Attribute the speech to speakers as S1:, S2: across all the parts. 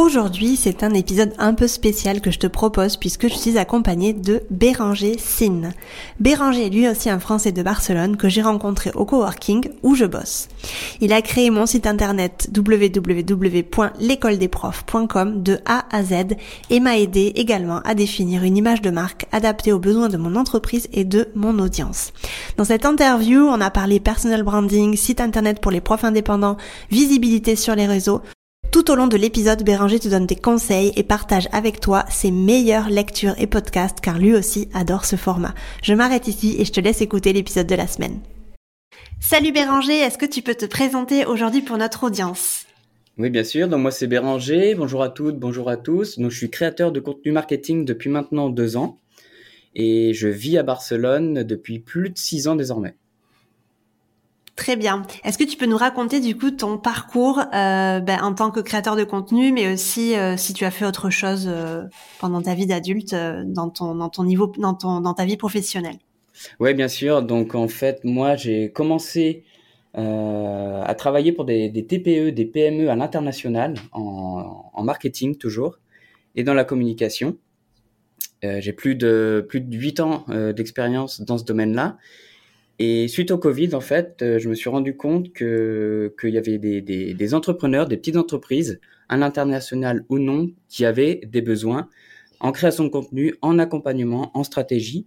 S1: Aujourd'hui, c'est un épisode un peu spécial que je te propose puisque je suis accompagnée de Béranger Sin. Béranger est lui aussi un Français de Barcelone que j'ai rencontré au coworking où je bosse. Il a créé mon site internet www.l'écoledesprofs.com de A à Z et m'a aidé également à définir une image de marque adaptée aux besoins de mon entreprise et de mon audience. Dans cette interview, on a parlé personal branding, site internet pour les profs indépendants, visibilité sur les réseaux, tout au long de l'épisode, Béranger te donne des conseils et partage avec toi ses meilleures lectures et podcasts car lui aussi adore ce format. Je m'arrête ici et je te laisse écouter l'épisode de la semaine. Salut Béranger, est-ce que tu peux te présenter aujourd'hui pour notre audience?
S2: Oui, bien sûr. Donc moi c'est Béranger. Bonjour à toutes, bonjour à tous. Donc je suis créateur de contenu marketing depuis maintenant deux ans et je vis à Barcelone depuis plus de six ans désormais.
S1: Très bien. Est-ce que tu peux nous raconter du coup ton parcours euh, ben, en tant que créateur de contenu, mais aussi euh, si tu as fait autre chose euh, pendant ta vie d'adulte, dans ton dans ton niveau, dans ton dans ta vie professionnelle?
S2: Oui, bien sûr. Donc en fait, moi j'ai commencé à travailler pour des, TPE, des PME à l'international en, en, marketing toujours et dans la communication. j'ai plus de plus de huit ans d'expérience dans ce domaine-là. Et suite au Covid, en fait, euh, je me suis rendu compte que qu'il y avait des, des, entrepreneurs, des petites entreprises, à l'international ou non, qui avaient des besoins en création de contenu, en accompagnement, en stratégie.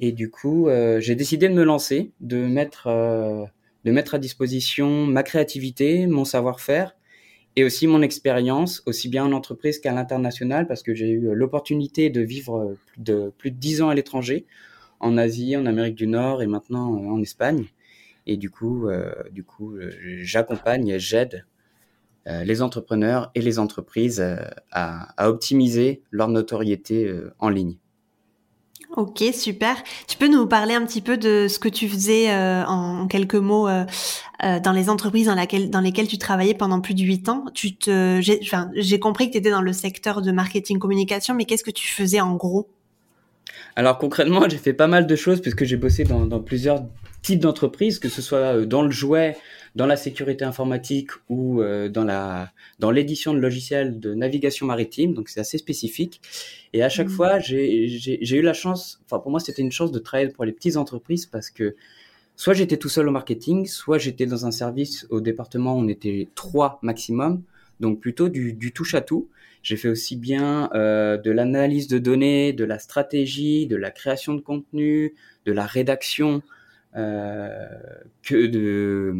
S2: Et du coup, euh, j'ai décidé de me lancer, de mettre euh, de mettre à disposition ma créativité, mon savoir-faire et aussi mon expérience, aussi bien en entreprise qu'à l'international, parce que j'ai eu l'opportunité de vivre de plus de dix ans à l'étranger en Asie, en Amérique du Nord et maintenant euh, en Espagne. Et du coup, euh, du coup, euh, j'accompagne, j'aide les entrepreneurs et les entreprises à, optimiser leur notoriété en ligne.
S1: Ok, super. Tu peux nous parler un petit peu de ce que tu faisais en quelques mots dans les entreprises dans, lesquelles tu travaillais pendant plus de huit ans? Tu j'ai, j'ai compris que tu étais dans le secteur de marketing communication, mais qu'est-ce que tu faisais en gros?
S2: Alors concrètement, j'ai fait pas mal de choses puisque j'ai bossé dans, plusieurs types d'entreprises, que ce soit euh, dans le jouet, dans la sécurité informatique ou euh, dans la dans l'édition de logiciels de navigation maritime. Donc c'est assez spécifique. Et à chaque mmh. fois, j'ai eu la chance. Enfin pour moi, c'était une chance de travailler pour les petites entreprises parce que soit j'étais tout seul au marketing, soit j'étais dans un service au département où on était trois maximum. Donc plutôt du, du touche à tout. J'ai fait aussi bien euh, de l'analyse de données, de la stratégie, de la création de contenu, de la rédaction euh, que de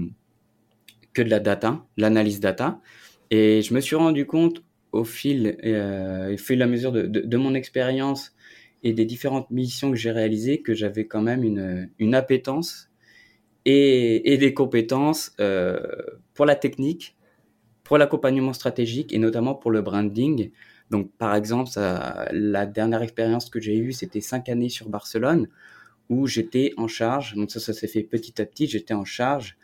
S2: que de la data, l'analyse data. Et je me suis rendu compte au fil, euh, au fil et à mesure de, de, mon expérience et des différentes missions que j'ai réalisées que j'avais quand même une, une appétence et, et des compétences euh, pour la technique pour l'accompagnement stratégique et notamment pour le branding. Donc, par exemple, la dernière expérience que j'ai eue, c'était cinq années sur Barcelone, où j'étais en charge, donc ça, ça s'est fait petit à petit, j'étais en charge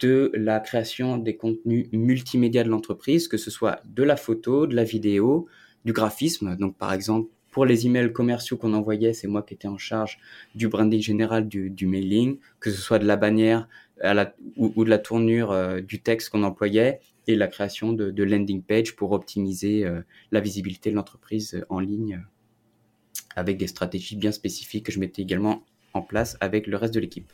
S2: de la création des contenus multimédia de l'entreprise, que ce soit de la photo, de la vidéo, du graphisme. Donc, par exemple, pour les emails commerciaux qu'on envoyait, c'est moi qui étais en charge du branding général du, mailing, que ce soit de la bannière ou, de la tournure euh, du texte qu'on employait, et la création de, landing page pour optimiser euh, la visibilité de l'entreprise euh, en ligne avec des stratégies bien spécifiques que je mettais également en place avec le reste de l'équipe.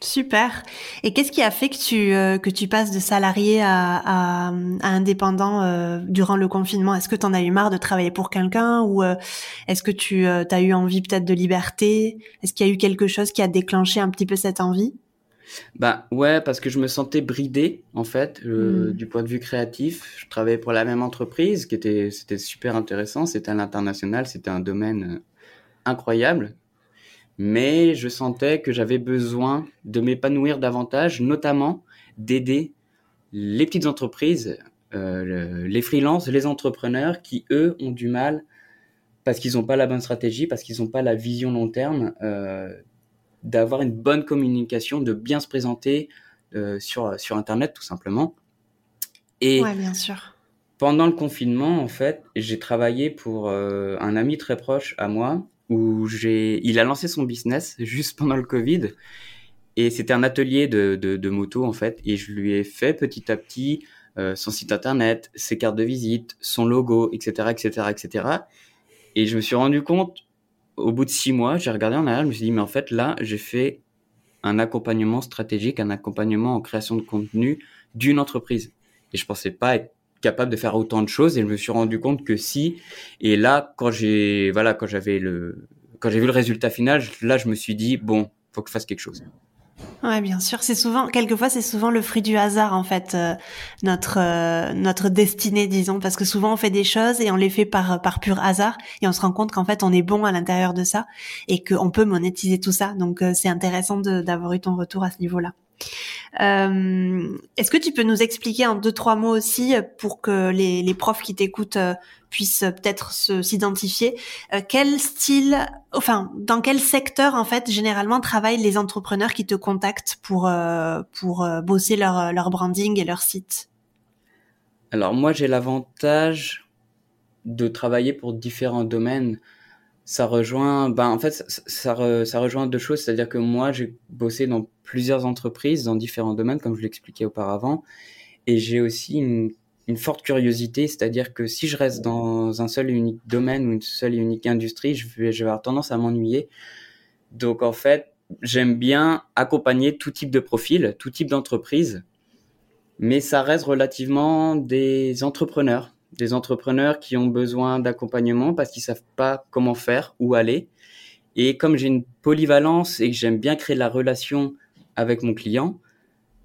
S1: Super. Et qu'est-ce qui a fait que tu euh, que tu passes de salarié à, indépendant durant le confinement? Est-ce que tu en as eu marre de travailler pour quelqu'un ou est-ce que tu as eu envie peut-être de liberté? Est-ce qu'il y a eu quelque chose qui a déclenché un petit peu cette envie?
S2: Bah ouais, parce que je me sentais bridé en fait euh, hmm. du point de vue créatif. Je travaillais pour la même entreprise, qui était c'était super intéressant. C'était à l'international, c'était un domaine euh, incroyable, mais je sentais que j'avais besoin de m'épanouir davantage, notamment d'aider les petites entreprises, euh, les freelances, les entrepreneurs qui eux ont du mal parce qu'ils n'ont pas la bonne stratégie, parce qu'ils n'ont pas la vision long terme d'avoir une bonne communication, de bien se présenter euh, sur, sur Internet, tout simplement.
S1: Et ouais, bien sûr.
S2: Pendant le confinement, en fait, j'ai travaillé pour euh, un ami très proche à moi, où j'ai, il a lancé son business juste pendant le Covid. Et c'était un atelier de, de, de, moto, en fait. Et je lui ai fait petit à petit euh, son site internet, ses cartes de visite, son logo, etc., etc., etc. Et je me suis rendu compte, au bout de six mois, j'ai regardé en arrière, je me suis dit, mais en fait, là, j'ai fait un accompagnement stratégique, un accompagnement en création de contenu d'une entreprise. Et je pensais pas être capable de faire autant de choses et je me suis rendu compte que si et là quand j'ai voilà quand j'avais le quand j'ai vu le résultat final là je me suis dit bon faut que je fasse quelque chose
S1: Ouais, bien sûr. C'est souvent, quelquefois, c'est souvent le fruit du hasard en fait, euh, notre euh, notre destinée, disons, parce que souvent on fait des choses et on les fait par par pur hasard et on se rend compte qu'en fait on est bon à l'intérieur de ça et qu'on peut monétiser tout ça. Donc euh, c'est intéressant d'avoir eu ton retour à ce niveau-là. Euh, Est-ce que tu peux nous expliquer en deux trois mots aussi pour que les, les profs qui t'écoutent euh, puissent peut-être s'identifier euh, Quel style, enfin dans quel secteur en fait généralement travaillent les entrepreneurs qui te contactent pour pour bosser leur leur branding et leur site?
S2: Alors moi j'ai l'avantage de travailler pour différents domaines ça rejoint, ben en fait, ça, ça, rejoint deux choses, c'est-à-dire que moi, j'ai bossé dans plusieurs entreprises, dans différents domaines, comme je l'expliquais auparavant, et j'ai aussi une, une, forte curiosité, c'est-à-dire que si je reste dans un seul et unique domaine ou une seule et unique industrie, je vais, je vais avoir tendance à m'ennuyer. Donc en fait, j'aime bien accompagner tout type de profil, tout type d'entreprise, mais ça reste relativement des entrepreneurs des entrepreneurs qui ont besoin d'accompagnement parce qu'ils savent pas comment faire, où aller. Et comme j'ai une polyvalence et que j'aime bien créer la relation avec mon client,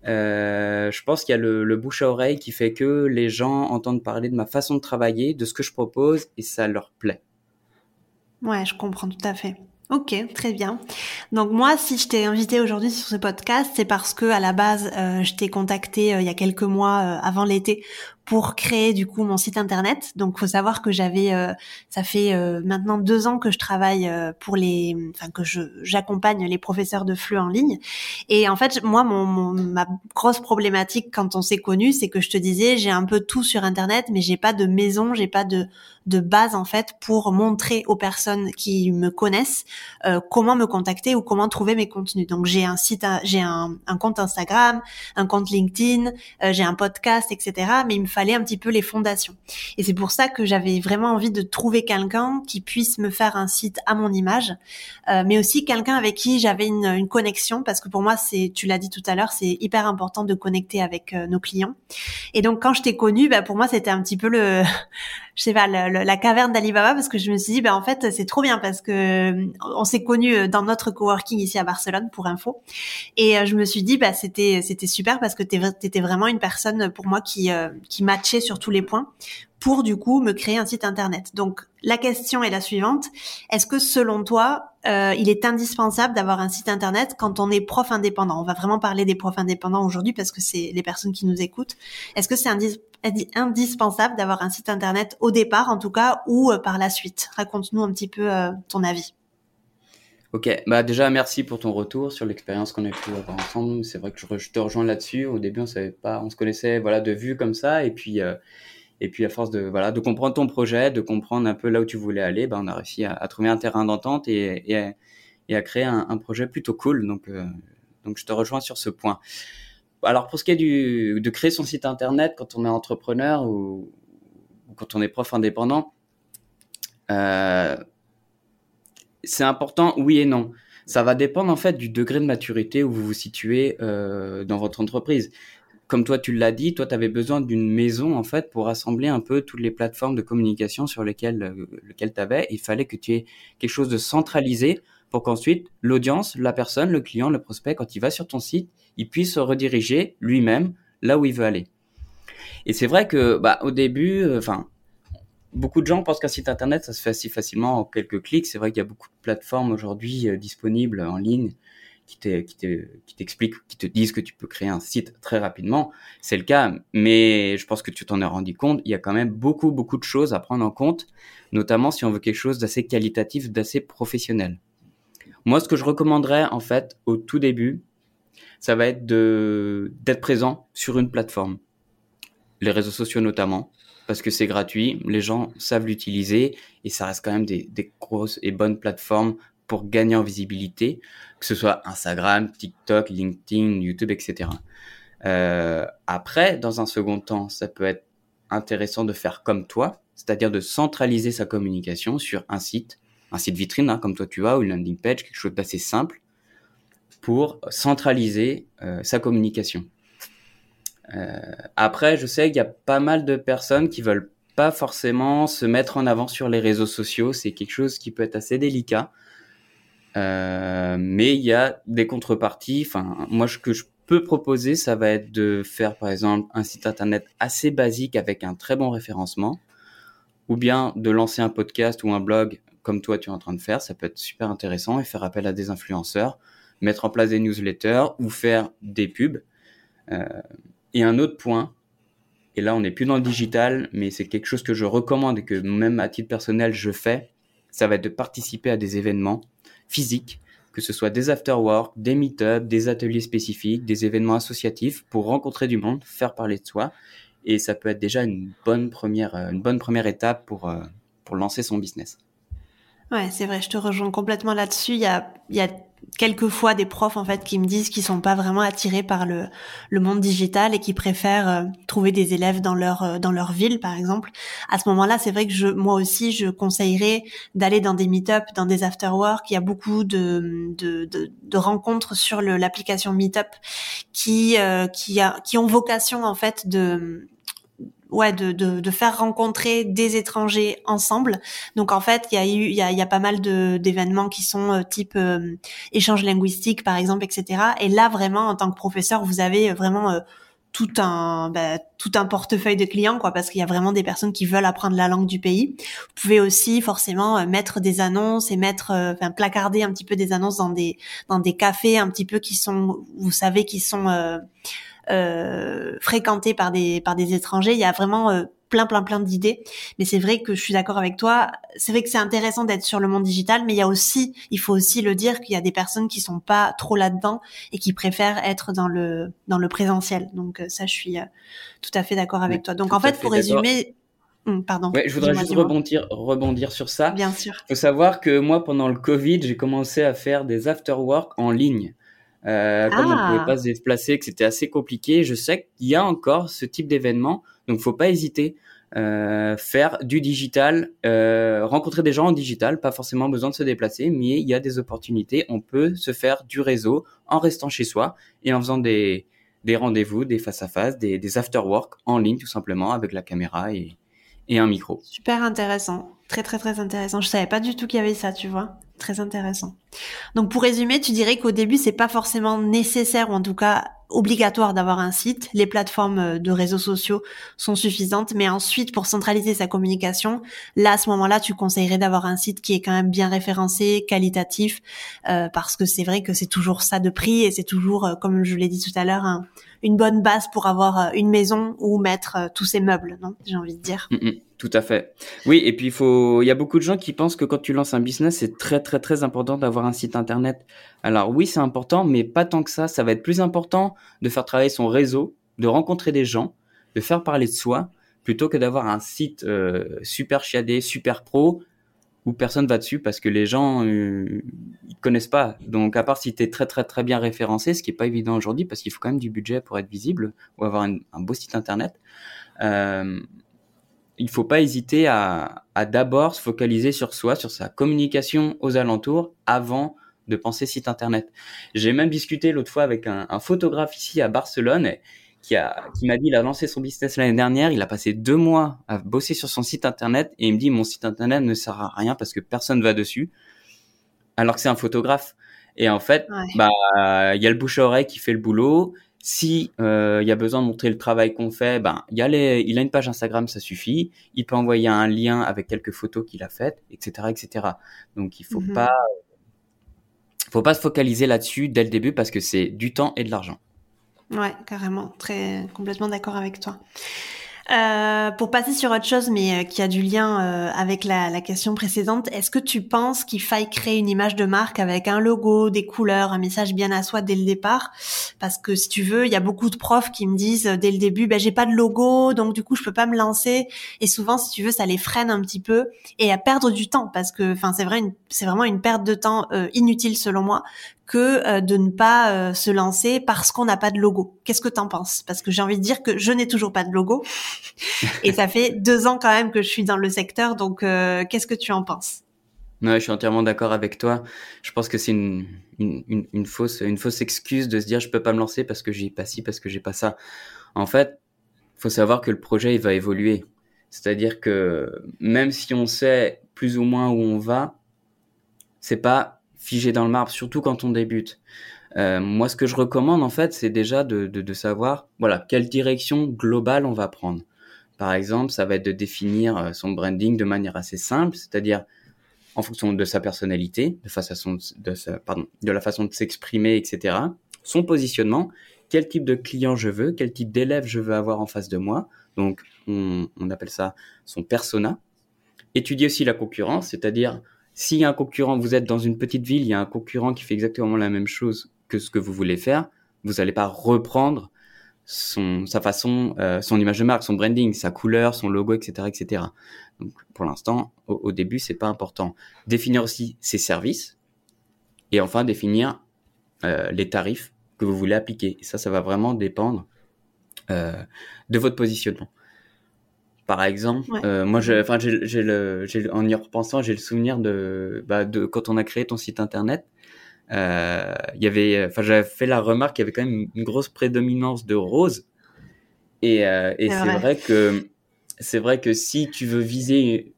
S2: euh, je pense qu'il y a le, le, bouche à oreille qui fait que les gens entendent parler de ma façon de travailler, de ce que je propose et ça leur plaît.
S1: Ouais, je comprends tout à fait. Ok, très bien. Donc moi, si je t'ai invité aujourd'hui sur ce podcast, c'est parce que à la base, euh, je t'ai contacté euh, il y a quelques mois euh, avant l'été pour créer du coup mon site internet. Donc faut savoir que j'avais, euh, ça fait euh, maintenant deux ans que je travaille euh, pour les, enfin que je j'accompagne les professeurs de FLE en ligne. Et en fait moi mon, mon ma grosse problématique quand on s'est connu, c'est que je te disais j'ai un peu tout sur internet, mais j'ai pas de maison, j'ai pas de de base en fait pour montrer aux personnes qui me connaissent comment me contacter ou comment trouver mes contenus. Donc j'ai un site, j'ai un, un, compte Instagram, un compte LinkedIn, j'ai un podcast, etc. Mais fallait un petit peu les fondations. Et c'est pour ça que j'avais vraiment envie de trouver quelqu'un qui puisse me faire un site à mon image, euh, mais aussi quelqu'un avec qui j'avais une, une, connexion, parce que pour moi, c'est, tu l'as dit tout à l'heure, c'est hyper important de connecter avec euh, nos clients. Et donc quand je t'ai connue, bah, pour moi, c'était un petit peu le, je sais pas, la caverne d'Alibaba, parce que je me suis dit, bah, en fait, c'est trop bien, parce que euh, on s'est connus dans notre coworking ici à Barcelone, pour info. Et je me suis dit, bah, c'était, c'était super, parce que t'étais vraiment une personne pour moi qui, qui matcher sur tous les points pour du coup me créer un site internet. Donc la question est la suivante est-ce que selon toi, euh, il est indispensable d'avoir un site internet quand on est prof indépendant? On va vraiment parler des profs indépendants aujourd'hui parce que c'est les personnes qui nous écoutent. Est-ce que c'est indispensable d'avoir un site internet au départ en tout cas ou euh, par la suite Raconte-nous un petit peu euh, ton avis.
S2: Ok, bah déjà merci pour ton retour sur l'expérience qu'on a pu avoir ensemble. C'est vrai que je, te rejoins là-dessus. Au début, on savait pas, on se connaissait voilà de vue comme ça, et puis euh, et puis à force de voilà de comprendre ton projet, de comprendre un peu là où tu voulais aller, bah on a réussi à, trouver un terrain d'entente et, et, à, créer un, projet plutôt cool. Donc donc je te rejoins sur ce point. Alors pour ce qui est du de créer son site internet quand on est entrepreneur ou, quand on est prof indépendant. Euh, c'est important, oui et non. Ça va dépendre en fait du degré de maturité où vous vous situez euh, dans votre entreprise. Comme toi, tu l'as dit, toi, tu avais besoin d'une maison en fait pour rassembler un peu toutes les plateformes de communication sur lesquelles, euh, lesquelles tu avais. Il fallait que tu aies quelque chose de centralisé pour qu'ensuite l'audience, la personne, le client, le prospect, quand il va sur ton site, il puisse se rediriger lui-même là où il veut aller. Et c'est vrai que bah, au début, euh, beaucoup de gens pensent qu'un site internet, ça se fait assez facilement en quelques clics. C'est vrai qu'il y a beaucoup de plateformes aujourd'hui euh, disponibles en ligne qui t'expliquent, qui, te disent que tu peux créer un site très rapidement. C'est le cas, mais je pense que tu t'en as rendu compte. Il y a quand même beaucoup, beaucoup de choses à prendre en compte, notamment si on veut quelque chose d'assez qualitatif, d'assez professionnel. Moi, ce que je recommanderais en fait au tout début, ça va être d'être présent sur une plateforme, les réseaux sociaux notamment, parce que c'est gratuit, les gens savent l'utiliser et ça reste quand même des, des grosses et bonnes plateformes pour gagner en visibilité, que ce soit Instagram, TikTok, LinkedIn, YouTube, etc. Euh, après, dans un second temps, ça peut être intéressant de faire comme toi, c'est-à-dire de centraliser sa communication sur un site, un site vitrine, hein, comme toi tu as, ou une landing page, quelque chose d'assez simple, pour centraliser euh, sa communication. Euh, après, je sais qu'il y a pas mal de personnes qui veulent pas forcément se mettre en avant sur les réseaux sociaux. C'est quelque chose qui peut être assez délicat. Euh, mais il y a des contreparties. Enfin, moi, ce que je peux proposer, ça va être de faire, par exemple, un site internet assez basique avec un très bon référencement, ou bien de lancer un podcast ou un blog comme toi tu es en train de faire. Ça peut être super intéressant et faire appel à des influenceurs, mettre en place des newsletters ou faire des pubs. Euh, et un autre point, et là on n'est plus dans le digital, mais c'est quelque chose que je recommande et que même à titre personnel je fais, ça va être de participer à des événements physiques, que ce soit des after-work, des meet-up, des ateliers spécifiques, des événements associatifs pour rencontrer du monde, faire parler de soi. Et ça peut être déjà une bonne première, une bonne première étape pour, euh, pour lancer son business.
S1: Ouais, c'est vrai, je te rejoins complètement là-dessus. Il y a, y a quelquefois des profs en fait qui me disent qu'ils sont pas vraiment attirés par le, le monde digital et qui préfèrent euh, trouver des élèves dans leur euh, dans leur ville par exemple. À ce moment-là, c'est vrai que je moi aussi je conseillerais d'aller dans des meet-up, dans des after-work. Il y a beaucoup de de, de, de rencontres sur l'application Meetup qui euh, qui a qui ont vocation en fait de ouais de, de, de, faire rencontrer des étrangers ensemble. Donc en fait, il y a eu il y a, y a pas mal d'événements qui sont euh, type euh, échange linguistique par exemple, etc. Et là vraiment en tant que professeur, vous avez vraiment euh, tout un bah, tout un portefeuille de clients quoi parce qu'il y a vraiment des personnes qui veulent apprendre la langue du pays. Vous pouvez aussi forcément mettre des annonces et mettre enfin placarder un petit peu des annonces dans des dans des cafés un petit peu qui sont vous savez qui sont euh, fréquenté par des par des étrangers. Il y a vraiment euh, plein plein plein d'idées. Mais c'est vrai que je suis d'accord avec toi. C'est vrai que c'est intéressant d'être sur le monde digital, mais il y a aussi, il faut aussi le dire qu'il y a des personnes qui sont pas trop là-dedans et qui préfèrent être dans le dans le présentiel. Donc euh, ça, je suis tout à fait d'accord avec toi. Donc en fait, pour résumer. Hum, pardon.
S2: Ouais, je voudrais juste rebondir, rebondir sur ça.
S1: Bien sûr.
S2: Il faut savoir que moi, pendant le Covid, j'ai commencé à faire des after-work en ligne. Euh, comme on pouvait ah. pas se déplacer, que c'était assez compliqué, je sais qu'il y a encore ce type d'événement, donc faut pas hésiter. Euh, faire du digital, euh, rencontrer des gens en digital, pas forcément besoin de se déplacer, mais il y a des opportunités. On peut se faire du réseau en restant chez soi et en faisant des, des rendez-vous, des face-à-face, des, des after-work en ligne tout simplement avec la caméra et, et un micro.
S1: Super intéressant, très très très intéressant. Je savais pas du tout qu'il y avait ça, tu vois. Très intéressant. Donc pour résumer, tu dirais qu'au début c'est pas forcément nécessaire ou en tout cas obligatoire d'avoir un site. Les plateformes euh, de réseaux sociaux sont suffisantes, mais ensuite pour centraliser sa communication, là à ce moment-là, tu conseillerais d'avoir un site qui est quand même bien référencé, qualitatif, euh, parce que c'est vrai que c'est toujours ça de prix et c'est toujours, euh, comme je l'ai dit tout à l'heure, une bonne base pour avoir une maison ou mettre tous ses meubles, non J'ai envie de dire.
S2: Mm, mm. Tout à fait. Oui, et puis il faut, il y a beaucoup de gens qui pensent que quand tu lances un business, c'est très très très important d'avoir un site internet. Alors oui, c'est important, mais pas tant que ça. Ça va être plus important de faire travailler son réseau, de rencontrer des gens, de faire parler de soi, plutôt que d'avoir un site euh, super chiadé, super pro, où personne va dessus parce que les gens euh, ils connaissent pas. Donc à part si tu es très très très bien référencé, ce qui est pas évident aujourd'hui parce qu'il faut quand même du budget pour être visible ou avoir un beau site internet. Euh, il faut pas hésiter à, à d'abord se focaliser sur soi, sur sa communication aux alentours avant de penser site internet. J'ai même discuté l'autre fois avec un, un, photographe ici à Barcelone qui a qui m'a dit il a lancé son business l'année dernière, il a passé deux mois à bosser sur son site internet et il me dit mon site internet ne sert à rien parce que personne va dessus, alors que c'est un photographe. Et en fait, bah il y a le bouche à oreille qui fait le boulot si euh, il y a besoin de montrer le travail qu'on fait, ben il y a les, il a une page Instagram, ça suffit. Il peut envoyer un lien avec quelques photos qu'il a faites, etc., etc. Donc il faut mhm. pas, faut pas se focaliser là-dessus dès le début parce que c'est du temps et de l'argent.
S1: Ouais, carrément, très complètement d'accord avec toi. Euh, pour passer sur autre chose, mais euh, qui a du lien euh, avec la, la, question précédente, est-ce que tu penses qu'il faille créer une image de marque avec un logo, des couleurs, un message bien à soi dès le départ? Parce que si tu veux, il y a beaucoup de profs qui me disent dès le début, ben j'ai pas de logo, donc du coup je peux pas me lancer. Et souvent, si tu veux, ça les freine un petit peu et à perdre du temps parce que, enfin, c'est vrai, c'est vraiment une perte de temps inutile selon moi que euh, de ne pas euh, se lancer parce qu'on n'a pas de logo. Qu'est-ce que t'en penses? Parce que j'ai envie de dire que je n'ai toujours pas de logo et ça fait deux ans quand même que je suis dans le secteur. Donc, euh, qu'est-ce que tu en penses?
S2: Ouais, je suis entièrement d'accord avec toi. Je pense que c'est une, une, une, fausse, une fausse excuse de se dire je peux pas me lancer parce que j'ai pas ci, parce que j'ai pas ça. En fait, faut savoir que le projet il va évoluer. C'est-à-dire que même si on sait plus ou moins où on va, c'est pas figé dans le marbre, surtout quand on débute. Euh, moi, ce que je recommande, en fait, c'est déjà de, de, savoir, voilà, quelle direction globale on va prendre. Par exemple, ça va être de définir euh, son branding de manière assez simple, c'est-à-dire en fonction de sa personnalité, de, de, sa, pardon, de la façon de s'exprimer, etc. Son positionnement, quel type de client je veux, quel type d'élève je veux avoir en face de moi. Donc, on, on appelle ça son persona. Étudier aussi la concurrence, c'est-à-dire a un concurrent, vous êtes dans une petite ville, il y a un concurrent qui fait exactement la même chose que ce que vous voulez faire, vous n'allez pas reprendre son, sa façon, euh, son image de marque, son branding, sa couleur, son logo, etc., etc. Donc, pour l'instant, au, au, début, c'est pas important. Définir aussi ses services et enfin définir euh, les tarifs que vous voulez appliquer. Ça, ça va vraiment dépendre euh, de votre positionnement. Par exemple, euh, moi, enfin, j'ai le, en y repensant, j'ai le souvenir de, bah, de quand on a créé ton site internet. Euh, il y avait, enfin, j'avais fait la remarque qu'il y avait quand même une grosse prédominance de rose. Et, euh, et c'est vrai. que c'est vrai que si tu veux viser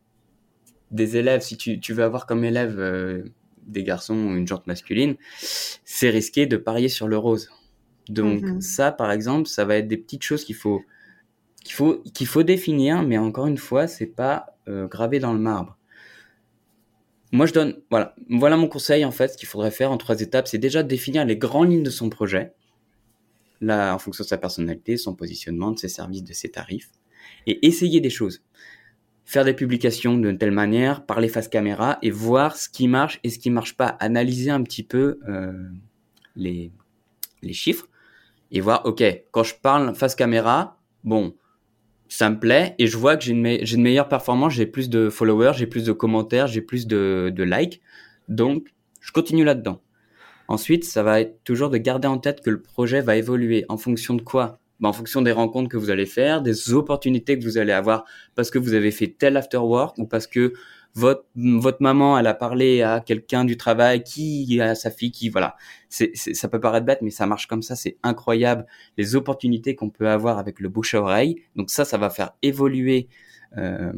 S2: des élèves, si tu, tu veux avoir comme élève des garçons ou une jante masculine, c'est risqué de parier sur le rose. Donc mm-hmm. ça, par exemple, ça va être des petites choses qu'il faut qu'il faut, faut définir, mais encore une fois, c'est pas euh, gravé dans le marbre. Moi, je donne, voilà, mon conseil en fait. Ce qu'il faudrait faire en trois étapes, c'est déjà définir les grandes lignes de son projet, là, en fonction de sa personnalité, son positionnement, de ses services, de ses tarifs, et essayer des choses. Faire des publications d'une telle manière, parler face caméra et voir ce qui marche et ce qui marche pas. Analyser un petit peu euh, les, les chiffres et voir, ok, quand je parle face caméra, bon, ça me plaît et je vois que j'ai une, meilleure performance, j'ai plus de followers, j'ai plus de commentaires, j'ai plus de, de likes. Donc, je continue là-dedans. Ensuite, ça va être toujours de garder en tête que le projet va évoluer en fonction de quoi? Ben, En fonction des rencontres que vous allez faire, des opportunités que vous allez avoir parce que vous avez fait tel after work ou parce que votre, votre maman, elle a parlé à quelqu'un du travail qui a sa fille qui, voilà. C'est, ça peut paraître bête, mais ça marche comme ça. C'est incroyable les opportunités qu'on peut avoir avec le bouche à oreille. Donc ça, ça va faire évoluer euh,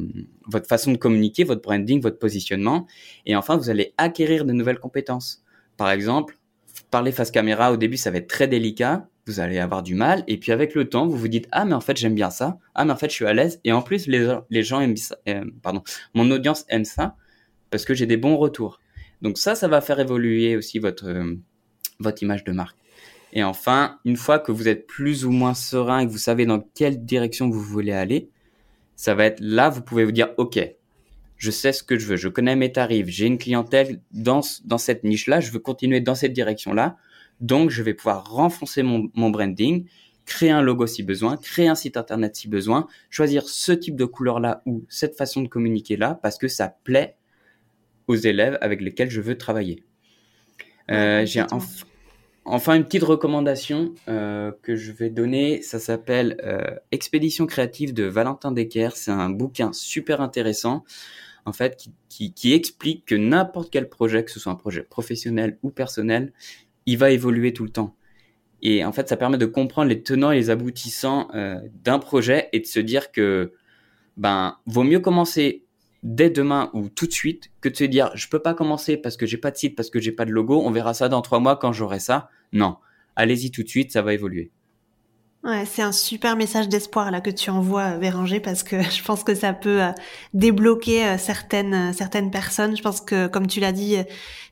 S2: votre façon de communiquer, votre branding, votre positionnement. Et enfin, vous allez acquérir de nouvelles compétences. Par exemple, parler face caméra au début, ça va être très délicat vous allez avoir du mal. Et puis avec le temps, vous vous dites ah mais en fait j'aime bien ça, ah mais en fait je suis à l'aise. Et en plus les, les gens aiment ça, euh, pardon, mon audience aime ça parce que j'ai des bons retours. Donc ça, ça va faire évoluer aussi votre euh, votre image de marque. Et enfin, une fois que vous êtes plus ou moins serein et que vous savez dans quelle direction vous voulez aller, ça va être là, vous pouvez vous dire, OK, je sais ce que je veux, je connais mes tarifs, j'ai une clientèle dans, dans cette niche-là, je veux continuer dans cette direction-là. Donc, je vais pouvoir renforcer mon, mon, branding, créer un logo si besoin, créer un site internet si besoin, choisir ce type de couleur-là ou cette façon de communiquer-là parce que ça plaît aux élèves avec lesquels je veux travailler. Euh, J'ai enfin une petite recommandation euh, que je vais donner. Ça s'appelle euh, Expédition créative de Valentin Decker. C'est un bouquin super intéressant en fait, qui explique que n'importe quel projet, que ce soit un projet professionnel ou personnel, il va évoluer tout le temps. Et en fait, ça permet de comprendre les tenants et les aboutissants euh, d'un projet et de se dire que ben vaut mieux commencer dès demain ou tout de suite que de se dire je peux pas commencer parce que j'ai pas de site, parce que j'ai pas de logo, on verra ça dans trois mois quand j'aurai ça. Non, allez-y tout de suite, ça va évoluer.
S1: Ouais, c'est un super message d'espoir là que tu envoies, euh, Béranger, parce que je pense que ça peut euh, débloquer euh, certaines certaines personnes. Je pense que, comme tu l'as dit,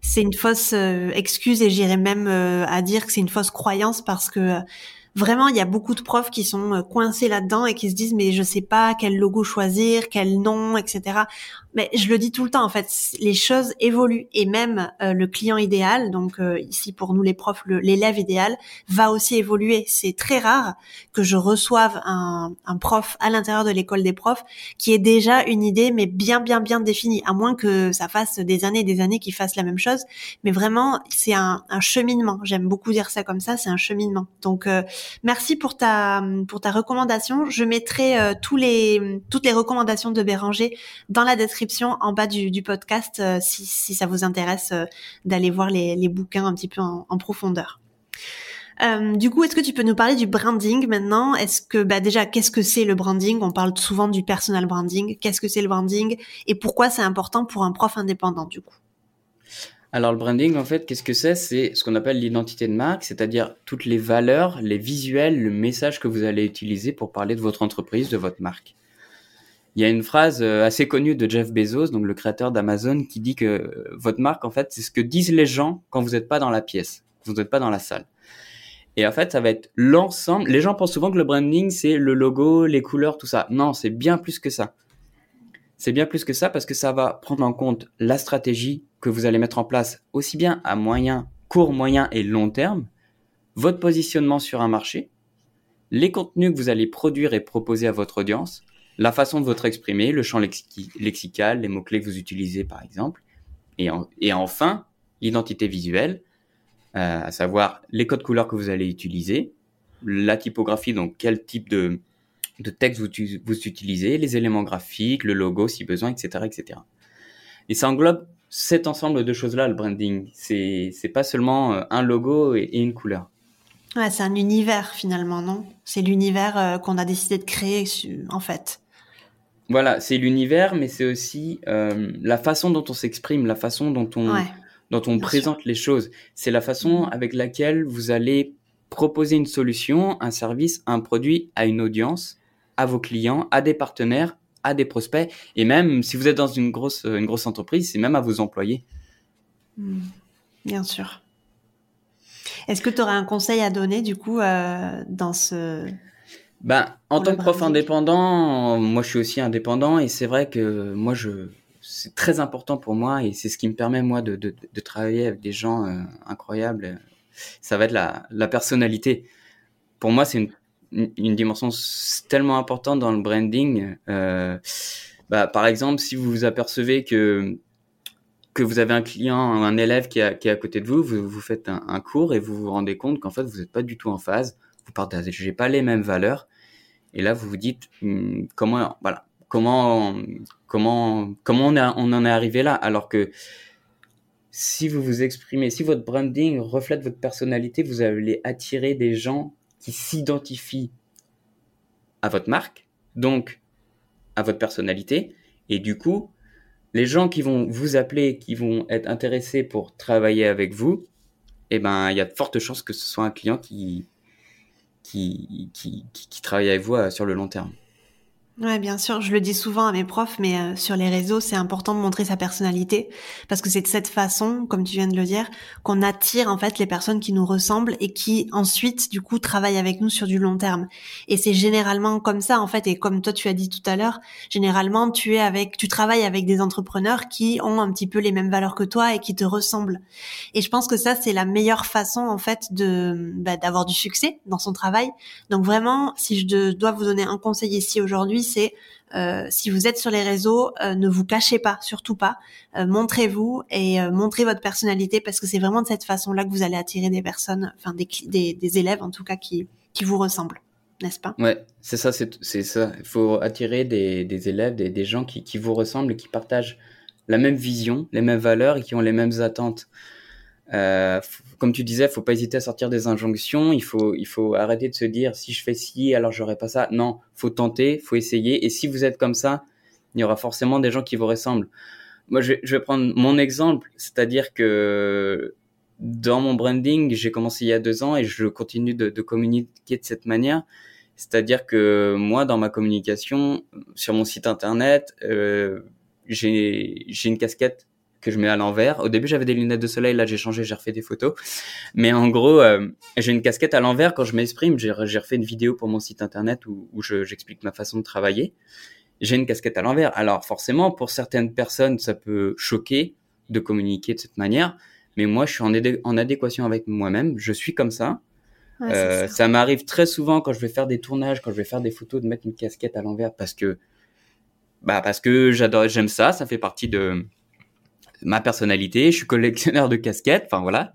S1: c'est une fausse excuse et j'irais même à dire que c'est une fausse croyance parce que vraiment, il y a beaucoup de profs qui sont euh, coincés là-dedans et qui se disent mais je sais pas quel logo choisir, quel nom, etc. Mais je le dis tout le temps en fait, les choses évoluent et même euh, le client idéal, donc euh, ici pour nous les profs, l'élève idéal va aussi évoluer. C'est très rare que je reçoive un, un prof à l'intérieur de l'école des profs qui ait déjà une idée mais bien bien bien définie, à moins que ça fasse des années et des années qu'il fasse la même chose. Mais vraiment, c'est un, un cheminement. J'aime beaucoup dire ça comme ça, c'est un cheminement. Donc Merci pour ta pour ta recommandation. Je mettrai euh, tous les toutes les recommandations de Béranger dans la description en bas du, podcast euh, si, ça vous intéresse euh, d'aller voir les, bouquins un petit peu en, profondeur. du coup, est-ce que tu peux nous parler du branding maintenant? Est-ce que bah déjà, qu'est-ce que c'est le branding? On parle souvent du personal branding. Qu'est-ce que c'est le branding? Et pourquoi c'est important pour un prof indépendant du coup?
S2: Alors le branding, en fait, qu'est-ce que c'est? C'est ce qu'on appelle l'identité de marque, c'est-à-dire toutes les valeurs, les visuels, le message que vous allez utiliser pour parler de votre entreprise, de votre marque. Il y a une phrase euh, assez connue de Jeff Bezos, donc le créateur d'Amazon, qui dit que euh, votre marque, en fait, c'est ce que disent les gens quand vous n'êtes pas dans la pièce, quand vous n'êtes pas dans la salle. Et en fait, ça va être l'ensemble. Les gens pensent souvent que le branding, c'est le logo, les couleurs, tout ça. Non, c'est bien plus que ça. C'est bien plus que ça parce que ça va prendre en compte la stratégie que vous allez mettre en place aussi bien à moyen, court, moyen et long terme, votre positionnement sur un marché, les contenus que vous allez produire et proposer à votre audience, la façon de votre exprimer, le champ lexical, les mots-clés que vous utilisez par exemple, et, et enfin l'identité visuelle, euh, à savoir les codes couleurs que vous allez utiliser, la typographie, donc quel type de, de texte vous, vous utilisez, les éléments graphiques, le logo si besoin, etc., etc. Et ça englobe cet ensemble de choses-là, le branding. C'est c'est pas seulement euh, un logo et, une couleur.
S1: Ouais, c'est un univers finalement, non? C'est l'univers euh, qu'on a décidé de créer en fait.
S2: Voilà, c'est l'univers, mais c'est aussi euh, la façon dont on s'exprime, la façon dont on dont on présente les choses. C'est la façon mm. avec laquelle vous allez proposer une solution, un service, un produit à une audience à vos clients, à des partenaires, à des prospects, et même si vous êtes dans une grosse, une grosse entreprise, c'est même à vos employés.
S1: Hmm. bien sûr. Est-ce que tu aurais un conseil à donner du coup euh, dans ce...
S2: Ben, en tant que prof indépendant, moi je suis aussi indépendant et c'est vrai que moi je c'est très important pour moi et c'est ce qui me permet moi de, de, de travailler avec des gens euh, incroyables. Ça va être la, la personnalité. Pour moi, c'est une une dimension tellement importante dans le branding. Euh, bah, par exemple, si vous vous apercevez que que vous avez un client, un élève qui est, qui est à côté de vous, vous, vous faites un, un, cours et vous vous rendez compte qu'en fait vous n'êtes pas du tout en phase, vous partagez pas les mêmes valeurs, et là vous vous dites hum, comment comment comment comment on, en est arrivé là? Alors que si vous vous exprimez, si votre branding reflète votre personnalité, vous allez attirer des gens qui s'identifie à votre marque, donc à votre personnalité. Et du coup, les gens qui vont vous appeler, qui vont être intéressés pour travailler avec vous, eh ben, il y a de fortes chances que ce soit un client qui, qui, qui, qui travaille avec vous euh, sur le long terme.
S1: Ouais, bien sûr, je le dis souvent à mes profs, mais euh, sur les réseaux, c'est important de montrer sa personnalité parce que c'est de cette façon, comme tu viens de le dire, qu'on attire en fait les personnes qui nous ressemblent et qui ensuite, du coup, travaillent avec nous sur du long terme. Et c'est généralement comme ça en fait, et comme toi tu as dit tout à l'heure, généralement tu es avec, tu travailles avec des entrepreneurs qui ont un petit peu les mêmes valeurs que toi et qui te ressemblent. Et je pense que ça c'est la meilleure façon en fait de bah, d'avoir du succès dans son travail. Donc vraiment, si je dois vous donner un conseil ici aujourd'hui c'est euh, si vous êtes sur les réseaux, euh, ne vous cachez pas, surtout pas. Euh, montrez-vous et montrez votre personnalité parce que c'est vraiment de cette façon-là que vous allez attirer des personnes, enfin des, élèves en tout cas qui, qui vous ressemblent, n'est-ce pas?
S2: Ouais, c'est ça, c'est ça. Il faut attirer des, élèves, des, des gens qui, qui vous ressemblent et qui partagent la même vision, les mêmes valeurs et qui ont les mêmes attentes. Euh, comme tu disais, faut pas hésiter à sortir des injonctions. Il faut, il faut arrêter de se dire si je fais ci, alors j'aurai pas ça. Non, faut tenter, faut essayer. Et si vous êtes comme ça, il y aura forcément des gens qui vous ressemblent. Moi, je vais, je vais prendre mon exemple, c'est-à-dire que dans mon branding, j'ai commencé il y a deux ans et je continue de, de communiquer de cette manière. C'est-à-dire que moi, dans ma communication, sur mon site internet, euh, j'ai une casquette que je mets à l'envers. Au début, j'avais des lunettes de soleil, là j'ai changé, j'ai refait des photos. Mais en gros, euh, j'ai une casquette à l'envers quand je m'exprime. J'ai refait une vidéo pour mon site internet où, où j'explique ma façon de travailler. J'ai une casquette à l'envers. Alors forcément, pour certaines personnes, ça peut choquer de communiquer de cette manière. Mais moi, je suis en, en adéquation avec moi-même. Je suis comme ça. euh, ça m'arrive très souvent quand je vais faire des tournages, quand je vais faire des photos, de mettre une casquette à l'envers parce que, bah parce que j'adore, j'aime ça. Ça fait partie de, ma personnalité, je suis collectionneur de casquettes, enfin voilà.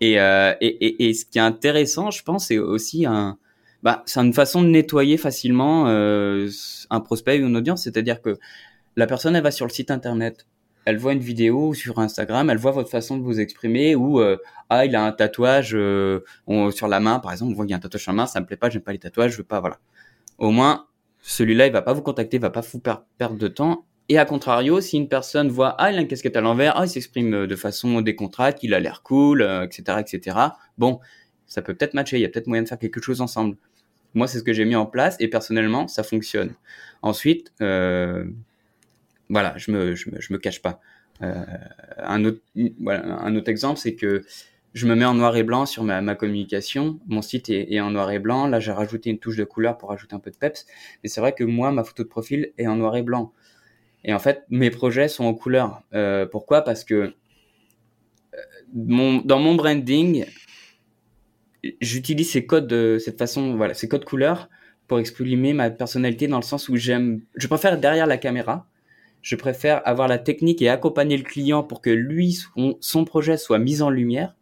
S2: Et, euh, et, et, et, ce qui est intéressant, je pense, c'est aussi un, bah, c'est une façon de nettoyer facilement euh, un prospect ou une audience, c'est-à-dire que la personne elle va sur le site internet, elle voit une vidéo sur Instagram, elle voit votre façon de vous exprimer ou euh, ah il a un tatouage euh, sur la main par exemple, on voit qu'il y a un tatouage sur la main, ça me plaît pas, j'aime pas les tatouages, je veux pas voilà. Au moins celui-là il va pas vous contacter, il va pas vous perdre de temps et à contrario, si une personne voit ah il a une casquette à l'envers, ah il s'exprime euh, de façon décontracte, il a l'air cool, etc., euh, etc. Bon, ça peut peut-être matcher, il y a peut-être moyen de faire quelque chose ensemble. Moi, c'est ce que j'ai mis en place et personnellement, ça fonctionne. Ensuite, euh, voilà, je me, je me, cache pas. Un autre, exemple, c'est que je me mets en noir et blanc sur ma, communication. Mon site est, est, en noir et blanc. Là, j'ai rajouté une touche de couleur pour ajouter un peu de peps. Mais c'est vrai que moi, ma photo de profil est en noir et blanc. Et en fait, mes projets sont en couleur. Euh, pourquoi? Parce que euh, dans mon branding, j'utilise ces codes de cette façon, voilà, ces codes couleurs pour exprimer ma personnalité dans le sens où j'aime, je préfère derrière la caméra. Je préfère avoir la technique et accompagner le client pour que lui, son projet soit mis en lumière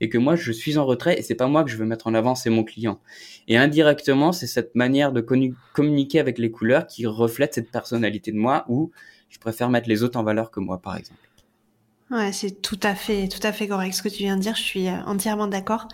S2: et que moi je suis en retrait et c'est pas moi que je veux mettre en avant, c'est mon client. Et indirectement, c'est cette manière de communiquer avec les couleurs qui reflète cette personnalité de moi où je préfère mettre les autres en valeur que moi, par exemple.
S1: Ouais, c'est tout à fait, tout à fait correct ce que tu viens de dire. Je suis euh, entièrement d'accord.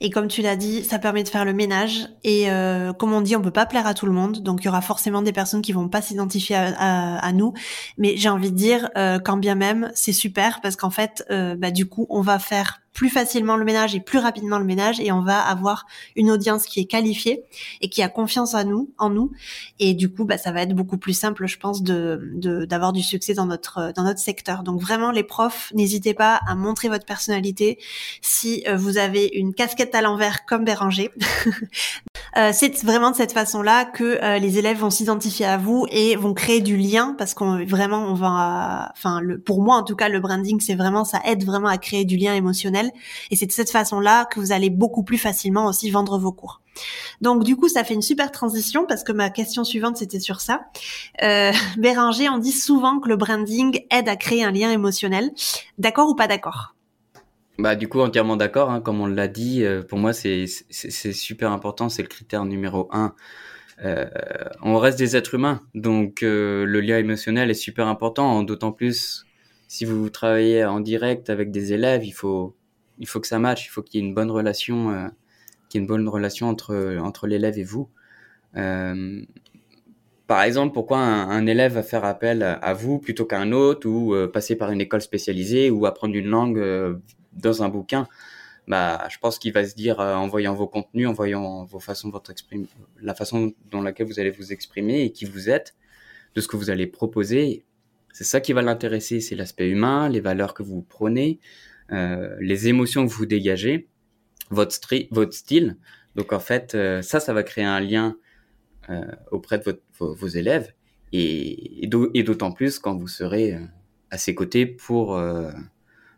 S1: Et comme tu l'as dit, ça permet de faire le ménage. Et euh, comme on dit, on peut pas plaire à tout le monde, donc il y aura forcément des personnes qui vont pas s'identifier à, nous. Mais j'ai envie de dire, euh, quand bien même, c'est super parce qu'en fait, euh, bah, du coup, on va faire plus facilement le ménage et plus rapidement le ménage et on va avoir une audience qui est qualifiée et qui a confiance en nous, en nous et du coup bah ça va être beaucoup plus simple je pense de d'avoir du succès dans notre dans notre secteur. Donc vraiment les profs, n'hésitez pas à montrer votre personnalité si euh, vous avez une casquette à l'envers comme Béranger. Euh, c'est vraiment de cette façon-là que euh, les élèves vont s'identifier à vous et vont créer du lien parce qu'on vraiment on va, enfin le, pour moi en tout cas le branding c'est vraiment ça aide vraiment à créer du lien émotionnel et c'est de cette façon-là que vous allez beaucoup plus facilement aussi vendre vos cours. Donc du coup, ça fait une super transition parce que ma question suivante c'était sur ça. Euh, Béranger, on dit souvent que le branding aide à créer un lien émotionnel. D'accord ou pas d'accord?
S2: Bah du coup entièrement d'accord, hein, comme on l'a dit, euh, pour moi c'est super important, c'est le critère numéro un. Euh, on reste des êtres humains, donc euh, le lien émotionnel est super important, d'autant plus si vous travaillez en direct avec des élèves, il faut il faut que ça matche, il faut qu'il y ait une bonne relation, euh, qu'il y ait une bonne relation entre entre l'élève et vous. Euh, par exemple, pourquoi un, un, élève va faire appel à vous plutôt qu'à un autre, ou euh, passer par une école spécialisée, ou apprendre une langue dans un bouquin, bah, je pense qu'il va se dire euh, en voyant vos contenus, en voyant vos façons, votre exprime, la façon dans laquelle vous allez vous exprimer et qui vous êtes, de ce que vous allez proposer, c'est ça qui va l'intéresser, c'est l'aspect humain, les valeurs que vous prenez, euh, les émotions que vous dégagez, votre, votre style. Donc en fait, euh, ça, ça va créer un lien auprès de vos, élèves et, et d'autant plus quand vous serez à ses côtés pour,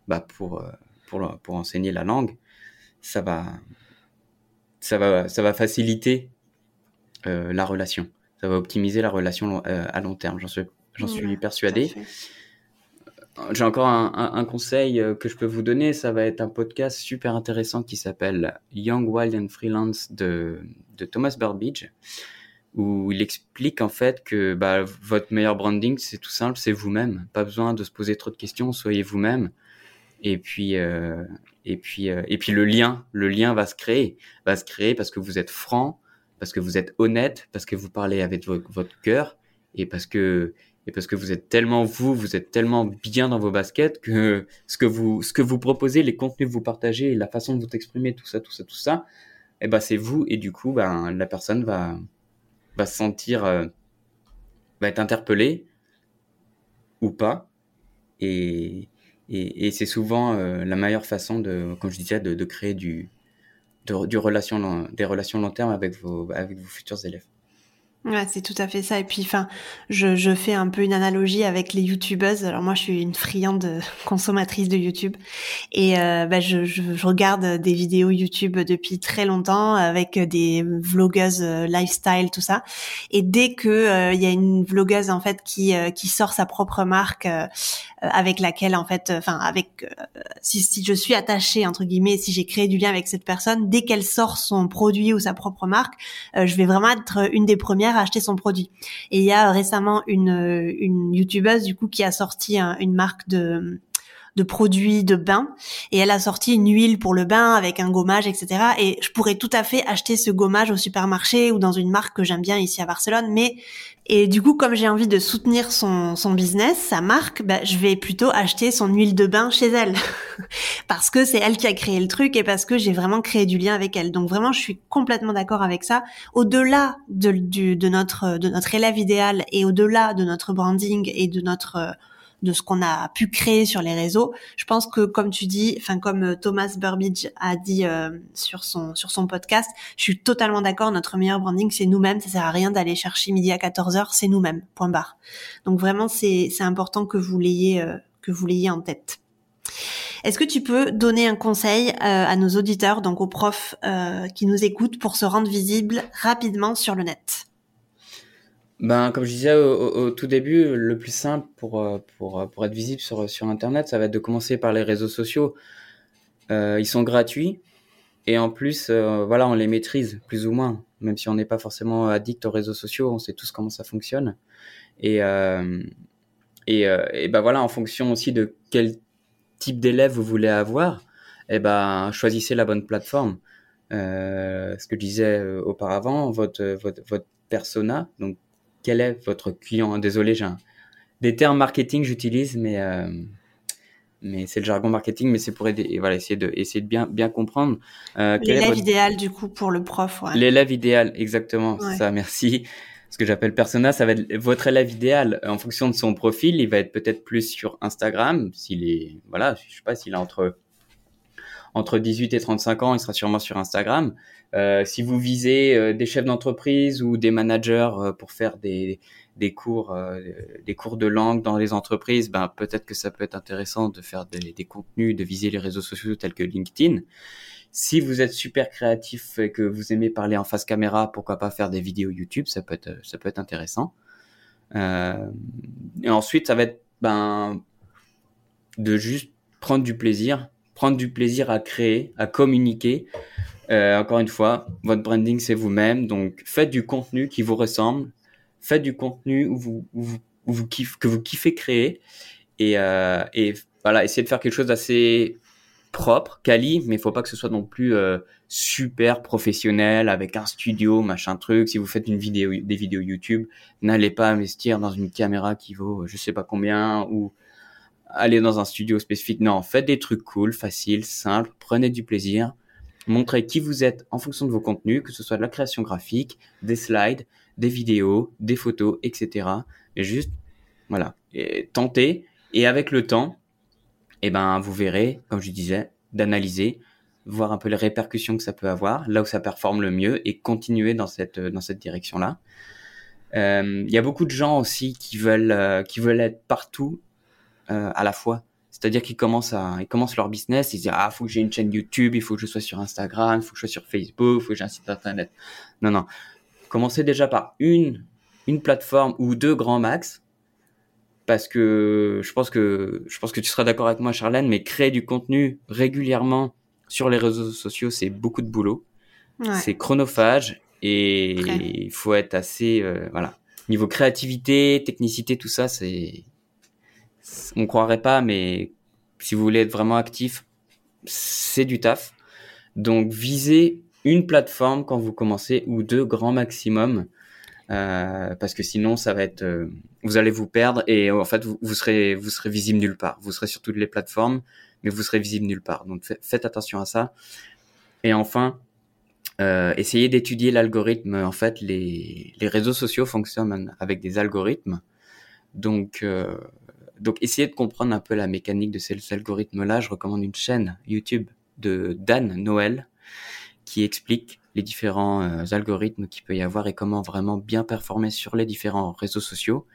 S2: bah pour pour, pour enseigner la langue, ça va, ça va, ça va faciliter euh, la relation. Ça va optimiser la relation euh, à long terme. J'en suis, j'en suis ouais, persuadé. J'ai encore un, un, un, conseil euh, que je peux vous donner. Ça va être un podcast super intéressant qui s'appelle Young, Wild and Freelance de, de Thomas Burbidge, où il explique en fait que bah, votre meilleur branding, c'est tout simple, c'est vous-même. Pas besoin de se poser trop de questions, soyez vous-même et puis euh, et puis euh, et puis le lien le lien va se créer va se créer parce que vous êtes franc parce que vous êtes honnête parce que vous parlez avec votre, cœur et parce que et parce que vous êtes tellement vous vous êtes tellement bien dans vos baskets que ce que vous ce que vous proposez les contenus que vous partagez la façon de vous exprimer tout ça tout ça tout ça et eh ben c'est vous et du coup ben la personne va va se sentir euh, va être interpellée ou pas et Et, c'est souvent la meilleure façon de, comme je disais, de, créer du, du relation, des relations long terme avec vos, avec vos futurs élèves.
S1: Ouais, c'est tout à fait ça. Et puis, enfin, je, je fais un peu une analogie avec les youtubeuses. Alors moi, je suis une friande consommatrice de YouTube et euh, bah, je, je, je, regarde des vidéos YouTube depuis très longtemps avec des vlogueuses euh, lifestyle, tout ça. Et dès que euh, il y a une vlogueuse en fait qui qui sort sa propre marque avec laquelle en fait, enfin, avec si, si je suis attachée entre guillemets, si j'ai créé du lien avec cette personne, dès qu'elle sort son produit ou sa propre marque, je vais vraiment être une des premières acheter son produit. Et il y a récemment une, une youtubeuse du coup qui a sorti une marque de de produits de bain et elle a sorti une huile pour le bain avec un gommage etc et je pourrais tout à fait acheter ce gommage au supermarché ou dans une marque que j'aime bien ici à Barcelone mais et du coup, comme j'ai envie de soutenir son, son business, sa marque, bah, je vais plutôt acheter son huile de bain chez elle. parce que c'est elle qui a créé le truc et parce que j'ai vraiment créé du lien avec elle. Donc vraiment, je suis complètement d'accord avec ça. Au-delà de, de, notre, de notre élève idéal et au-delà de notre branding et de notre de ce qu'on a pu créer sur les réseaux. Je pense que comme tu dis, enfin comme euh, Thomas Burbidge a dit euh, sur son sur son podcast, je suis totalement d'accord. Notre meilleur branding, c'est nous-mêmes. Ça sert à rien d'aller chercher midi à 14 h c'est nous-mêmes. Point barre. Donc vraiment, c'est c'est important que vous l'ayez euh, que vous l'ayez en tête. Est-ce que tu peux donner un conseil à nos auditeurs, donc aux profs qui nous écoutent, pour se rendre visible rapidement sur le net?
S2: Ben, comme je disais au, tout début, le plus simple pour, euh, pour, euh, pour être visible sur, sur Internet, ça va être de commencer par les réseaux sociaux. Euh, ils sont gratuits et en plus, voilà, on les maîtrise plus ou moins. Même si on n'est pas forcément addict aux réseaux sociaux, on sait tous comment ça fonctionne. Et, et, ben voilà, en fonction aussi de quel type d'élève vous voulez avoir, et eh ben choisissez la bonne plateforme. ce que je disais auparavant, votre, votre, votre persona, donc quel est votre client? Désolé, j'ai des termes marketing j'utilise, mais euh, mais c'est le jargon marketing, mais c'est pour aider, voilà, essayer de essayer de bien bien comprendre.
S1: Euh, L'élève idéal du coup pour le prof. Ouais.
S2: L'élève idéal, exactement. Ça, merci. Ce que j'appelle persona, ça va être votre élève idéal en fonction de son profil. Il va être peut-être plus sur Instagram, s'il est, voilà, je sais pas, s'il a entre entre 18 et 35 ans, il sera sûrement sur Instagram. Euh, si vous visez euh, des chefs d'entreprise ou des managers euh, pour faire des, des cours, des cours de langue dans les entreprises, ben peut-être que ça peut être intéressant de faire des, des, contenus, de viser les réseaux sociaux tels que LinkedIn. Si vous êtes super créatif et que vous aimez parler en face caméra, pourquoi pas faire des vidéos YouTube, ça peut être, ça peut être intéressant. et ensuite, ça va être ben de juste prendre du plaisir prendre du plaisir à créer, à communiquer. Euh, encore une fois, votre branding, c'est vous-même. Donc, faites du contenu qui vous ressemble. Faites du contenu que vous kiffez créer. Et, euh, et voilà, essayez de faire quelque chose d'assez propre, quali, mais il faut pas que ce soit non plus euh, super professionnel avec un studio, machin truc. Si vous faites des vidéos YouTube, n'allez pas investir dans une caméra qui vaut je sais pas combien ou aller dans un studio spécifique. Non, faites des trucs cool, faciles, simples, prenez du plaisir, montrez qui vous êtes en fonction de vos contenus, que ce soit de la création graphique, des slides, des vidéos, des photos, etc. Et juste, voilà, tentez. Et avec le temps, eh ben, vous verrez, comme je disais, d'analyser, voir un peu les répercussions que ça peut avoir, là où ça performe le mieux, et continuer dans cette dans cette direction-là. Euh, il y a beaucoup de gens aussi qui veulent euh, qui veulent être partout euh, à la fois. C'est-à-dire qu'ils commencent à, ils commencent leur business, ils disent ah faut que j'ai une chaîne YouTube, il faut que je sois sur Instagram, il faut que je sois sur Facebook, il faut que j'ai un site internet. Non non, commencez déjà par une une plateforme ou deux grands max, parce que je pense que je pense que tu seras d'accord avec moi Charlène, mais créer du contenu régulièrement sur les réseaux sociaux c'est beaucoup de boulot, c'est chronophage et il faut être assez euh, voilà. Niveau créativité, technicité, tout ça c'est on croirait pas, mais si vous voulez être vraiment actif, c'est du taf. Donc visez une plateforme quand vous commencez ou deux grand maximum. Euh, parce que sinon ça va être euh, vous allez vous perdre et en fait vous, serez visible nulle part vous serez sur toutes les plateformes mais vous serez visible nulle part donc faites attention à ça et enfin euh, essayez d'étudier l'algorithme en fait les, les réseaux sociaux fonctionnent avec des algorithmes donc donc essayez de comprendre un peu la mécanique de ces algorithmes-là. Je recommande une chaîne YouTube de Dan Noël qui explique les différents euh, algorithmes qu'il peut y avoir et comment vraiment bien performer sur les différents réseaux sociaux.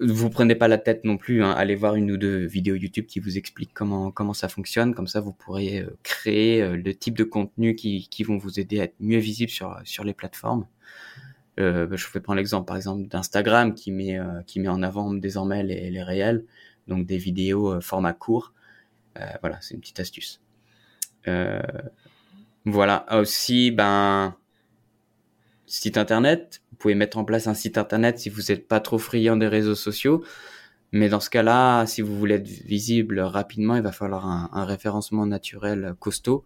S2: Vous prenez pas la tête non plus, hein. allez voir une ou deux vidéos YouTube qui vous expliquent comment ça fonctionne. Comme ça, vous pourrez euh, créer euh, le type de contenu qui, qui vont vous aider à être mieux visible sur les plateformes. Euh, je vais prendre l'exemple par exemple d'Instagram qui met qui met en avant désormais les, réels, donc des vidéos format court. voilà, c'est une petite astuce. Euh, voilà. Aussi, ben, site internet. Vous pouvez mettre en place un site internet si vous n'êtes pas trop friand des réseaux sociaux. Mais dans ce cas-là, si vous voulez être visible rapidement, il va falloir un, référencement naturel costaud.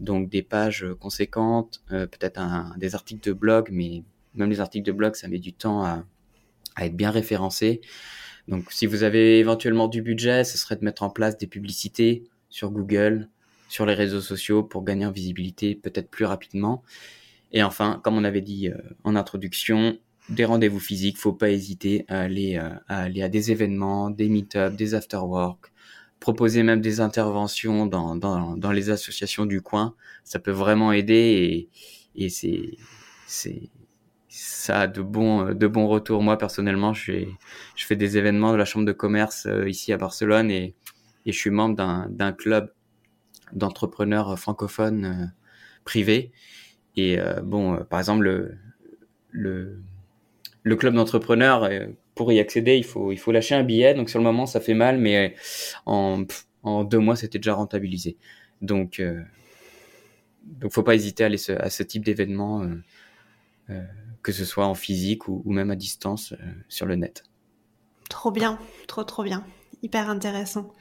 S2: Donc des pages conséquentes, euh, peut-être des articles de blog, mais même les articles de blog, ça met du temps à, être bien référencé. Donc si vous avez éventuellement du budget, ce serait de mettre en place des publicités sur Google, sur les réseaux sociaux pour gagner en visibilité peut-être plus rapidement. Et enfin, comme on avait dit euh, en introduction, des rendez-vous physiques, faut pas hésiter à aller, euh, à des événements, des meet-ups, des after-work, proposer même des interventions dans, les associations du coin. Ça peut vraiment aider et, c'est, ça a de bons, de bons retours. Moi, personnellement, je fais, je fais des événements de la chambre de commerce euh, ici à Barcelone et, et je suis membre d'un, club d'entrepreneurs francophones euh, privés. Et euh, bon, euh, par exemple, le, le, le club d'entrepreneurs, pour y accéder, il faut, il faut lâcher un billet. Donc sur le moment, ça fait mal, mais en, en deux mois, c'était déjà rentabilisé. Donc, euh, donc faut pas hésiter à aller à ce type d'événement, euh, que ce soit en physique ou, ou même à distance sur le net.
S1: Trop bien, trop trop bien hyper intéressant.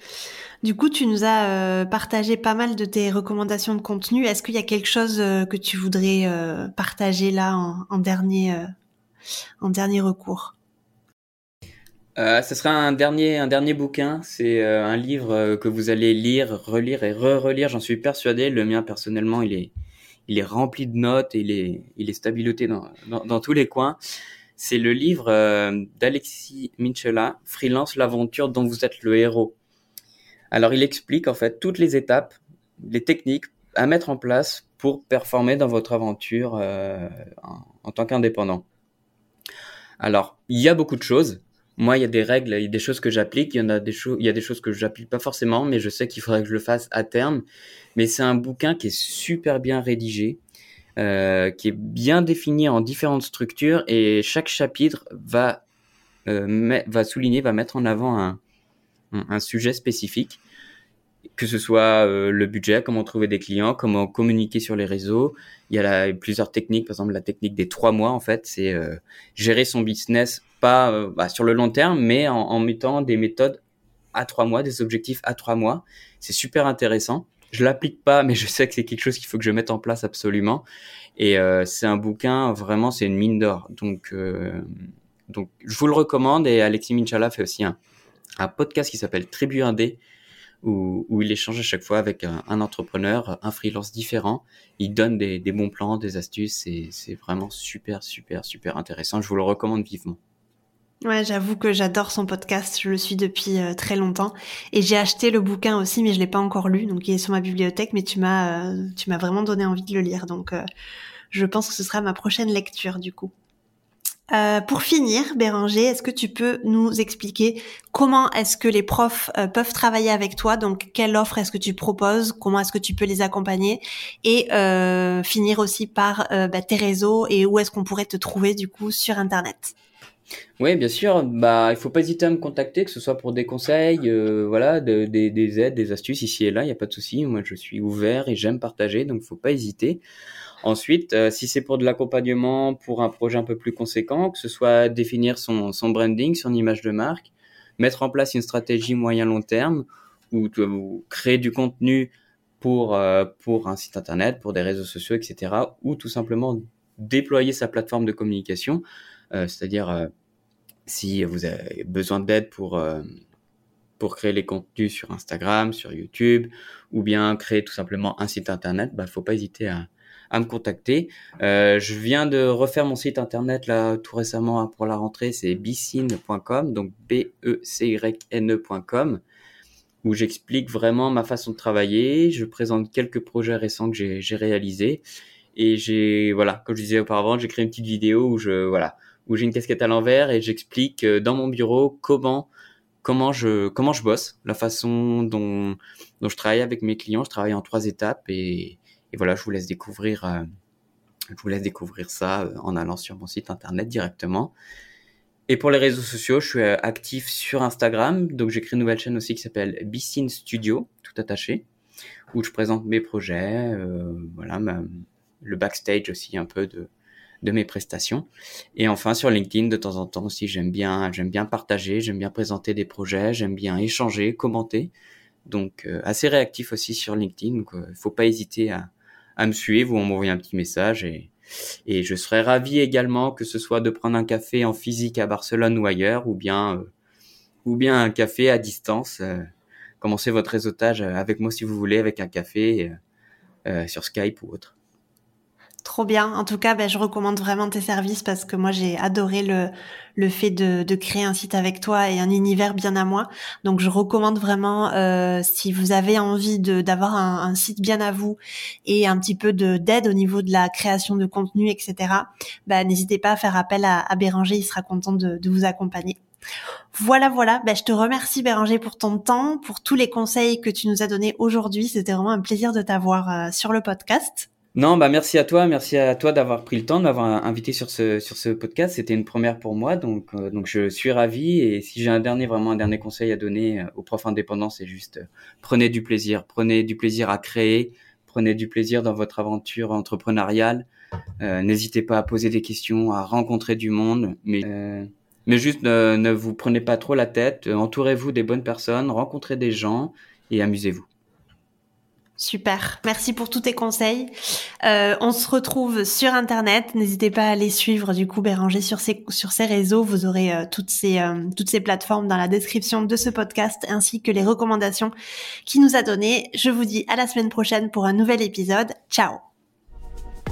S1: Du coup, tu nous as euh, partagé pas mal de tes recommandations de contenu. Est-ce qu'il y a quelque chose euh, que tu voudrais euh, partager là en, dernier, en dernier recours?
S2: Ce sera un dernier, un dernier bouquin. C'est un livre que vous allez lire, relire et re-relire. J'en suis persuadé. Le mien, personnellement, il est, il est rempli de notes et il est, il est stabiloté dans, dans, tous les coins. C'est le livre euh, d'Alexis Minchela, Freelance, l'aventure dont vous êtes le héros. Alors il explique en fait toutes les étapes, les techniques à mettre en place pour performer dans votre aventure euh, en, tant qu'indépendant. Alors il y a beaucoup de choses. Moi, il y a des règles, il y a des choses que j'applique, il y en a des choses, il y a des choses que j'applique pas forcément, mais je sais qu'il faudrait que je le fasse à terme. Mais c'est un bouquin qui est super bien rédigé. Euh, qui est bien défini en différentes structures et chaque chapitre va euh, va souligner, va mettre en avant un, un, sujet spécifique, que ce soit euh, le budget, comment trouver des clients, comment communiquer sur les réseaux. Il y a la, plusieurs techniques, par exemple la technique des trois mois en fait, c'est gérer son business pas bah, sur le long terme, mais en, en mettant des méthodes à trois mois, des objectifs à trois mois. C'est super intéressant. Je l'applique pas, mais je sais que c'est quelque chose qu'il faut que je mette en place absolument. Et euh, c'est un bouquin vraiment, c'est une mine d'or. Donc, euh, donc, je vous le recommande. Et Alexis Minchala fait aussi un, un podcast qui s'appelle Tribu Indé, où, il échange à chaque fois avec un, un entrepreneur, un freelance différent. Il donne des, des bons plans, des astuces. C'est vraiment super, super, super intéressant. Je vous le recommande vivement.
S1: Ouais, j'avoue que j'adore son podcast. Je le suis depuis euh, très longtemps et j'ai acheté le bouquin aussi, mais je l'ai pas encore lu. Donc il est sur ma bibliothèque, mais tu m'as euh, tu m'as vraiment donné envie de le lire. Donc euh, je pense que ce sera ma prochaine lecture du coup. Pour finir, Béranger, est-ce que tu peux nous expliquer comment est-ce que les profs peuvent travailler avec toi? Donc quelle offre est-ce que tu proposes? Comment est-ce que tu peux les accompagner? Et finir aussi par bah, tes réseaux et où est-ce qu'on pourrait te trouver du coup sur Internet?
S2: Oui, bien sûr. Bah, il faut pas hésiter à me contacter, que ce soit pour des conseils, euh, voilà, de, des, des aides, des astuces ici et là. Il y a pas de souci. Moi, je suis ouvert et j'aime partager, donc faut pas hésiter. Ensuite, euh, si c'est pour de l'accompagnement, pour un projet un peu plus conséquent, que ce soit définir son, son branding, son image de marque, mettre en place une stratégie moyen-long terme, ou, créer du contenu pour euh, pour un site internet, pour des réseaux sociaux, etc. Ou tout simplement déployer sa plateforme de communication, c'est-à-dire si vous avez besoin d'aide pour, euh, pour créer les contenus sur Instagram, sur YouTube, ou bien créer tout simplement un site internet, il bah, ne faut pas hésiter à, à me contacter. Euh, je viens de refaire mon site internet là tout récemment hein, pour la rentrée, c'est bcine.com, donc b e c y n e.com où j'explique vraiment ma façon de travailler, je présente quelques projets récents que j'ai réalisés et j'ai voilà, comme je disais auparavant, j'ai créé une petite vidéo où je voilà, où j'ai une casquette à l'envers et j'explique euh, dans mon bureau comment comment je comment je bosse, la façon dont dont je travaille avec mes clients. Je travaille en trois étapes et, et voilà, je vous laisse découvrir euh, je vous laisse découvrir ça euh, en allant sur mon site internet directement. Et pour les réseaux sociaux, je suis actif sur Instagram, donc j'ai créé une nouvelle chaîne aussi qui s'appelle Bicine Studio, tout attaché, où je présente mes projets, euh, voilà, le backstage aussi un peu de, mes prestations. Et enfin sur LinkedIn, de temps en temps aussi, j'aime bien, j'aime bien partager, j'aime bien présenter des projets, j'aime bien échanger, commenter. Donc euh, assez réactif aussi sur LinkedIn. Donc euh, faut pas hésiter à, à me suivre ou à un petit message et, et je serais ravi également que ce soit de prendre un café en physique à Barcelone ou ailleurs ou bien euh, ou bien un café à distance. Euh, commencez votre réseautage avec moi si vous voulez avec un café sur Skype ou autre.
S1: Trop bien. En tout cas, ben, je recommande vraiment tes services parce que moi, j'ai adoré le, le fait de, créer un site avec toi et un univers bien à moi. Donc, je recommande vraiment, euh, si vous avez envie d'avoir un, site bien à vous et un petit peu d'aide au niveau de la création de contenu, etc., ben, n'hésitez pas à faire appel à, à Béranger. Il sera content de, de vous accompagner. Voilà, voilà. Ben, je te remercie Béranger pour ton temps, pour tous les conseils que tu nous as donnés aujourd'hui. C'était vraiment un plaisir de t'avoir euh, sur le podcast.
S2: Non, bah merci à toi, merci à toi d'avoir pris le temps de m'avoir invité sur ce sur ce podcast. C'était une première pour moi, donc euh, donc je suis ravi. Et si j'ai un dernier vraiment un dernier conseil à donner euh, aux profs indépendants, c'est juste euh, prenez du plaisir, prenez du plaisir à créer, prenez du plaisir dans votre aventure entrepreneuriale. N'hésitez pas à poser des questions, à rencontrer du monde, mais mais juste ne, ne vous prenez pas trop la tête. Entourez-vous des bonnes personnes, rencontrez des gens et amusez-vous.
S1: Super, merci pour tous tes conseils. Euh, on se retrouve sur internet. N'hésitez pas à aller suivre du coup Béranger sur ses sur ses réseaux. Vous aurez euh, toutes ces euh, toutes ces plateformes dans la description de ce podcast ainsi que les recommandations qu'il nous a données. Je vous dis à la semaine prochaine pour un nouvel épisode. Ciao.